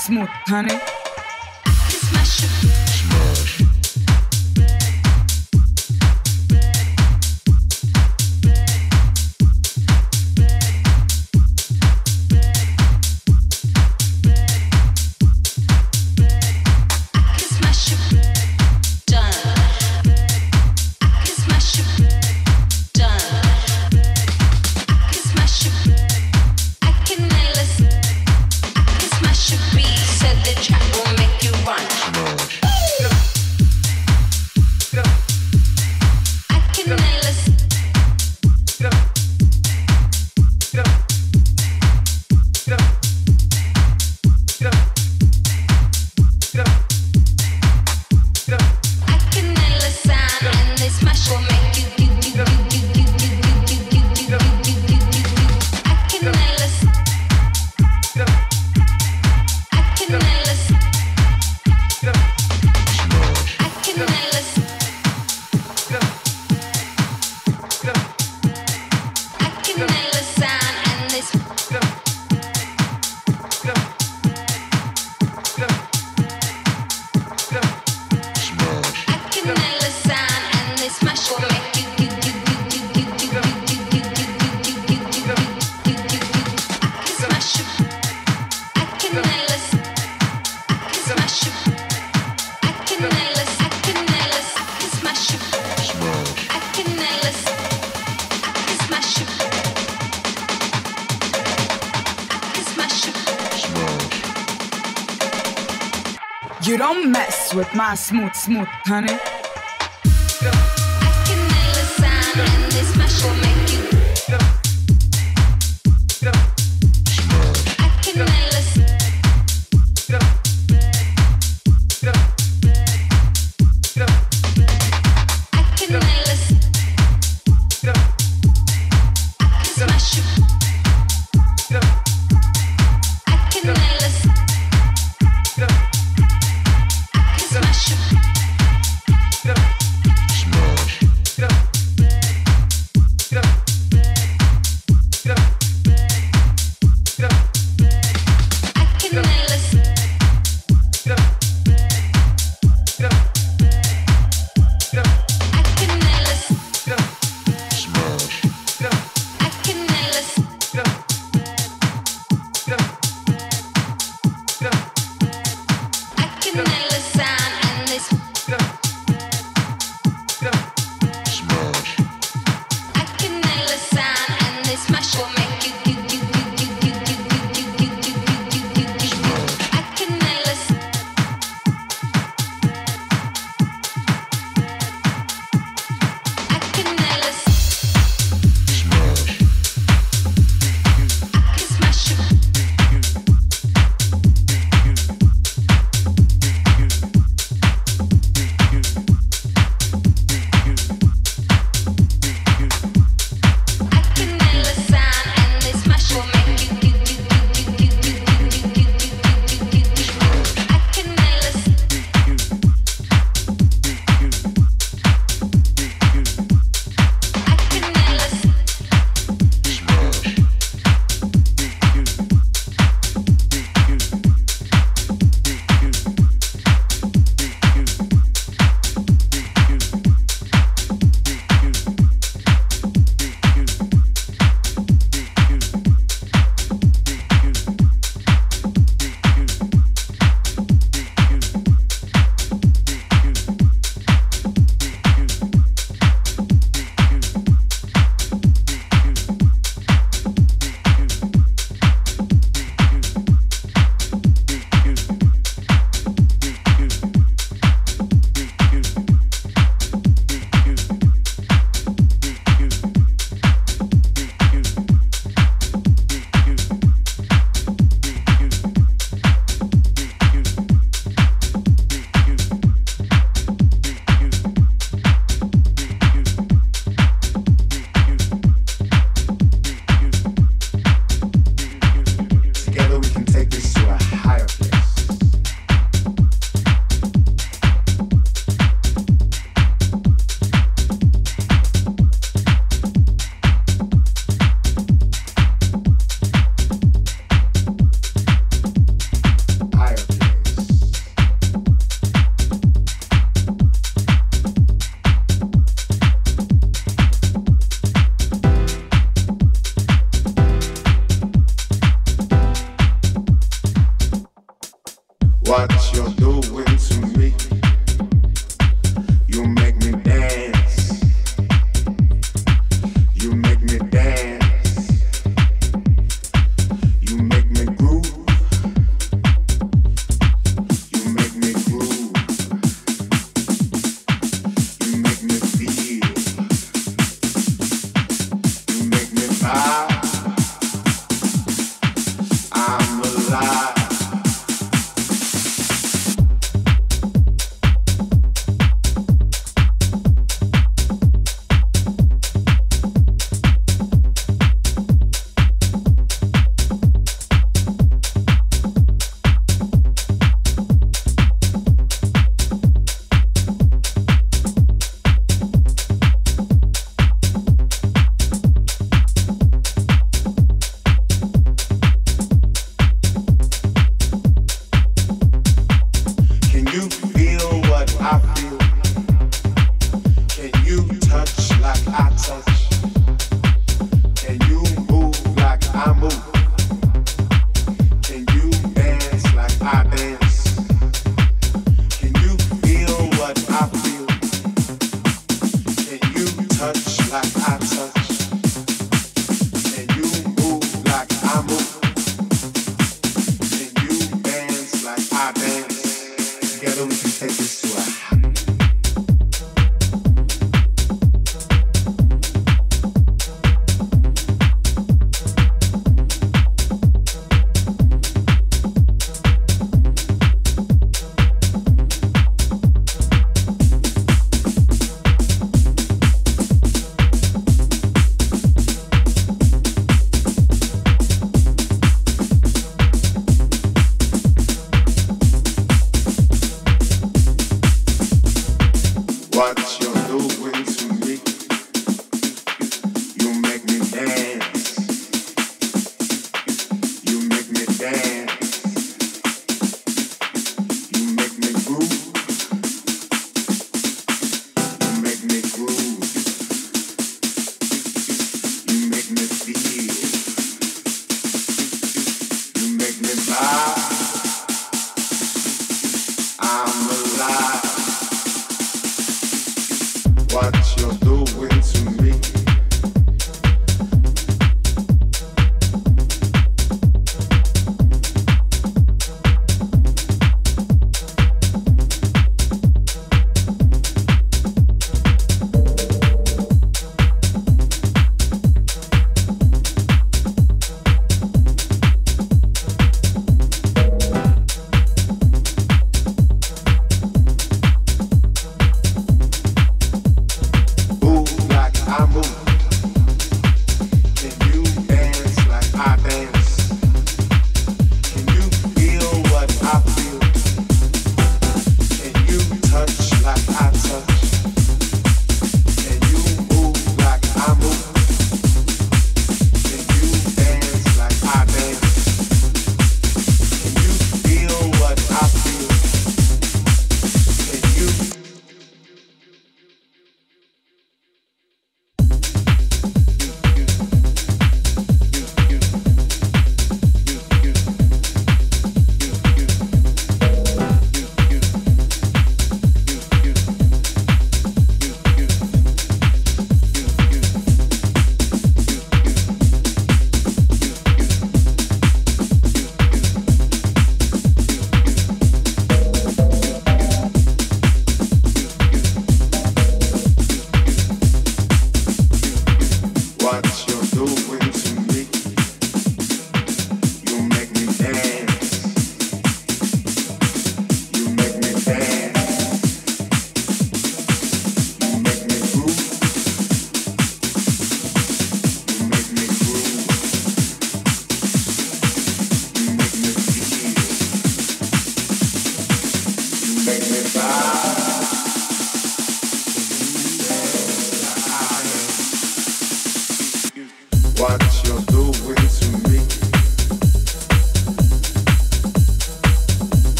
Smooth, honey. My smooth, smooth, honey. my smooth, smooth, honey. I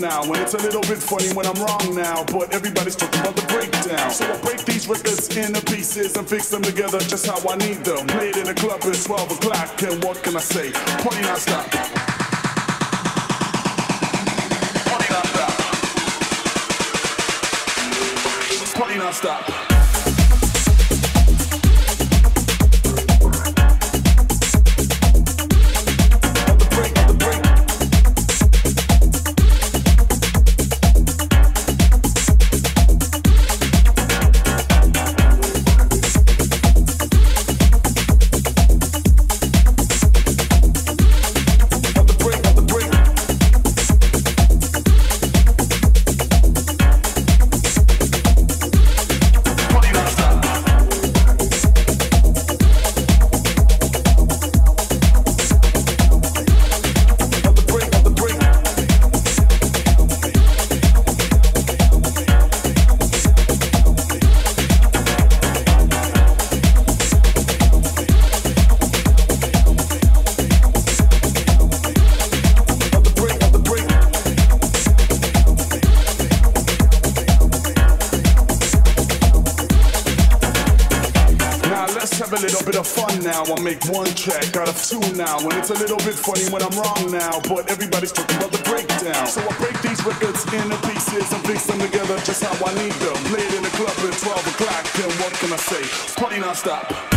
now. And it's a little bit funny when I'm wrong now. But everybody's talking about the breakdown. So I break these records into pieces and fix them together just how I need them. Played in a club at 12 o'clock. And what can I say? Party not stop. Party not it's a little bit funny when I'm wrong now. But everybody's talking about the breakdown. So I break these records into pieces and fix them together just how I need them. Played in the club at 12 o'clock. then what can I say? Party non-stop.